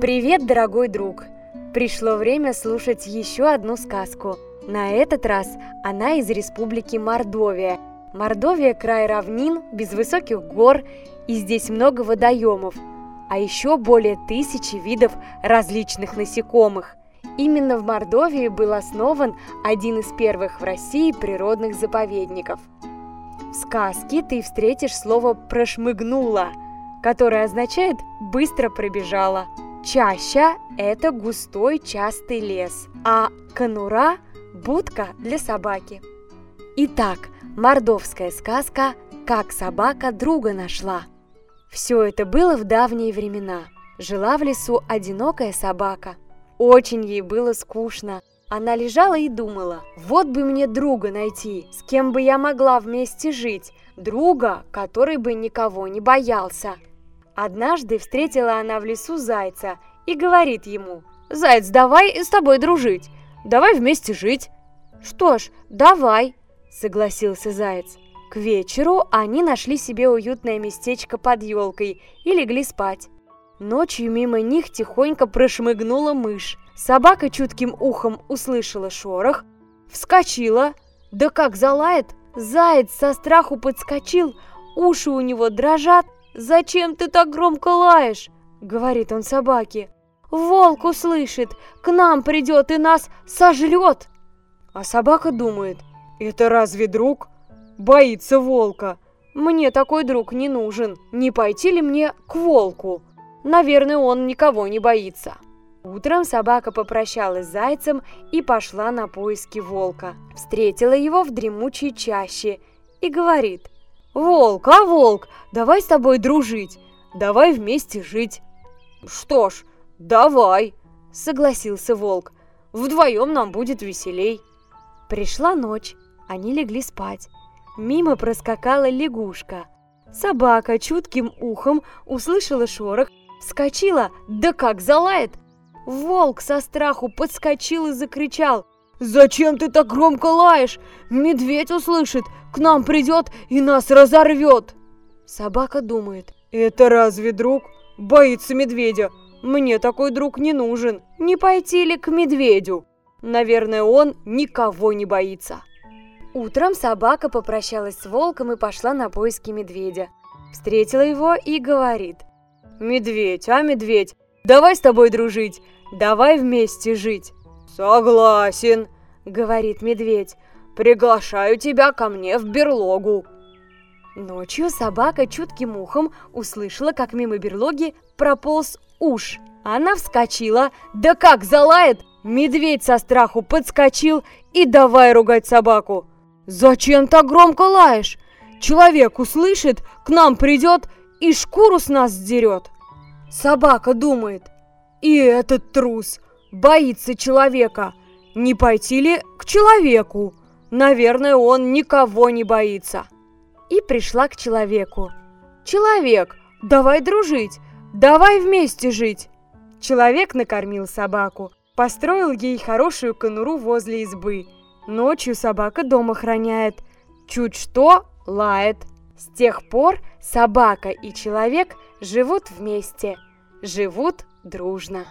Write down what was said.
Привет, дорогой друг! Пришло время слушать еще одну сказку. На этот раз она из республики Мордовия. Мордовия – край равнин, без высоких гор, и здесь много водоемов, а еще более тысячи видов различных насекомых. Именно в Мордовии был основан один из первых в России природных заповедников. В сказке ты встретишь слово «прошмыгнула», которое означает «быстро пробежала». Чаща – это густой частый лес, а конура – будка для собаки. Итак, мордовская сказка «Как собака друга нашла». Все это было в давние времена. Жила в лесу одинокая собака. Очень ей было скучно. Она лежала и думала, вот бы мне друга найти, с кем бы я могла вместе жить, друга, который бы никого не боялся – Однажды встретила она в лесу зайца и говорит ему, «Заяц, давай с тобой дружить, давай вместе жить». «Что ж, давай», — согласился заяц. К вечеру они нашли себе уютное местечко под елкой и легли спать. Ночью мимо них тихонько прошмыгнула мышь. Собака чутким ухом услышала шорох, вскочила. Да как залает! Заяц со страху подскочил, уши у него дрожат, «Зачем ты так громко лаешь?» — говорит он собаке. «Волк услышит, к нам придет и нас сожрет!» А собака думает, «Это разве друг? Боится волка. Мне такой друг не нужен. Не пойти ли мне к волку? Наверное, он никого не боится». Утром собака попрощалась с зайцем и пошла на поиски волка. Встретила его в дремучей чаще и говорит – «Волк, а волк, давай с тобой дружить, давай вместе жить». «Что ж, давай», — согласился волк. «Вдвоем нам будет веселей». Пришла ночь, они легли спать. Мимо проскакала лягушка. Собака чутким ухом услышала шорох, вскочила, да как залает. Волк со страху подскочил и закричал. «Зачем ты так громко лаешь? Медведь услышит, к нам придет и нас разорвет!» Собака думает. «Это разве друг? Боится медведя. Мне такой друг не нужен. Не пойти ли к медведю? Наверное, он никого не боится». Утром собака попрощалась с волком и пошла на поиски медведя. Встретила его и говорит. «Медведь, а медведь, давай с тобой дружить, давай вместе жить». «Согласен», — говорит медведь. «Приглашаю тебя ко мне в берлогу». Ночью собака чутким ухом услышала, как мимо берлоги прополз уж. Она вскочила, да как залает! Медведь со страху подскочил и давай ругать собаку. «Зачем так громко лаешь? Человек услышит, к нам придет и шкуру с нас сдерет». Собака думает, и этот трус – боится человека. Не пойти ли к человеку? Наверное, он никого не боится. И пришла к человеку. Человек, давай дружить, давай вместе жить. Человек накормил собаку, построил ей хорошую конуру возле избы. Ночью собака дома храняет. Чуть что, лает. С тех пор собака и человек живут вместе, живут дружно.